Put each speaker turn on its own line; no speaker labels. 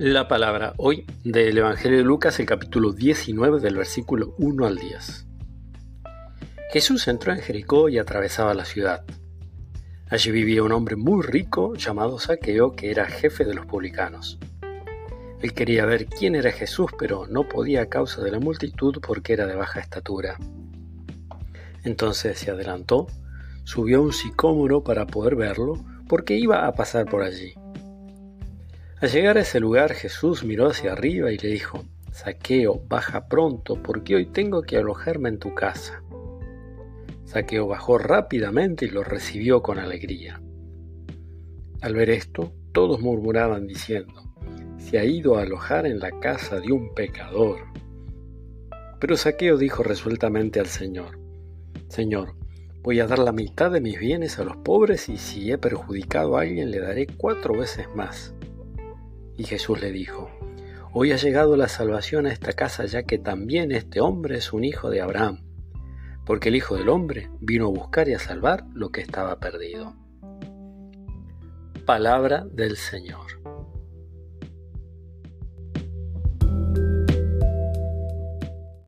La palabra hoy del Evangelio de Lucas, el capítulo 19 del versículo 1 al 10. Jesús entró en Jericó y atravesaba la ciudad. Allí vivía un hombre muy rico llamado Saqueo que era jefe de los publicanos. Él quería ver quién era Jesús, pero no podía a causa de la multitud porque era de baja estatura. Entonces se adelantó, subió a un sicómoro para poder verlo, porque iba a pasar por allí. Al llegar a ese lugar Jesús miró hacia arriba y le dijo, Saqueo, baja pronto, porque hoy tengo que alojarme en tu casa. Saqueo bajó rápidamente y lo recibió con alegría. Al ver esto, todos murmuraban diciendo, se ha ido a alojar en la casa de un pecador. Pero Saqueo dijo resueltamente al Señor, Señor, voy a dar la mitad de mis bienes a los pobres y si he perjudicado a alguien le daré cuatro veces más. Y Jesús le dijo, Hoy ha llegado la salvación a esta casa ya que también este hombre es un hijo de Abraham, porque el Hijo del Hombre vino a buscar y a salvar lo que estaba perdido. Palabra del Señor.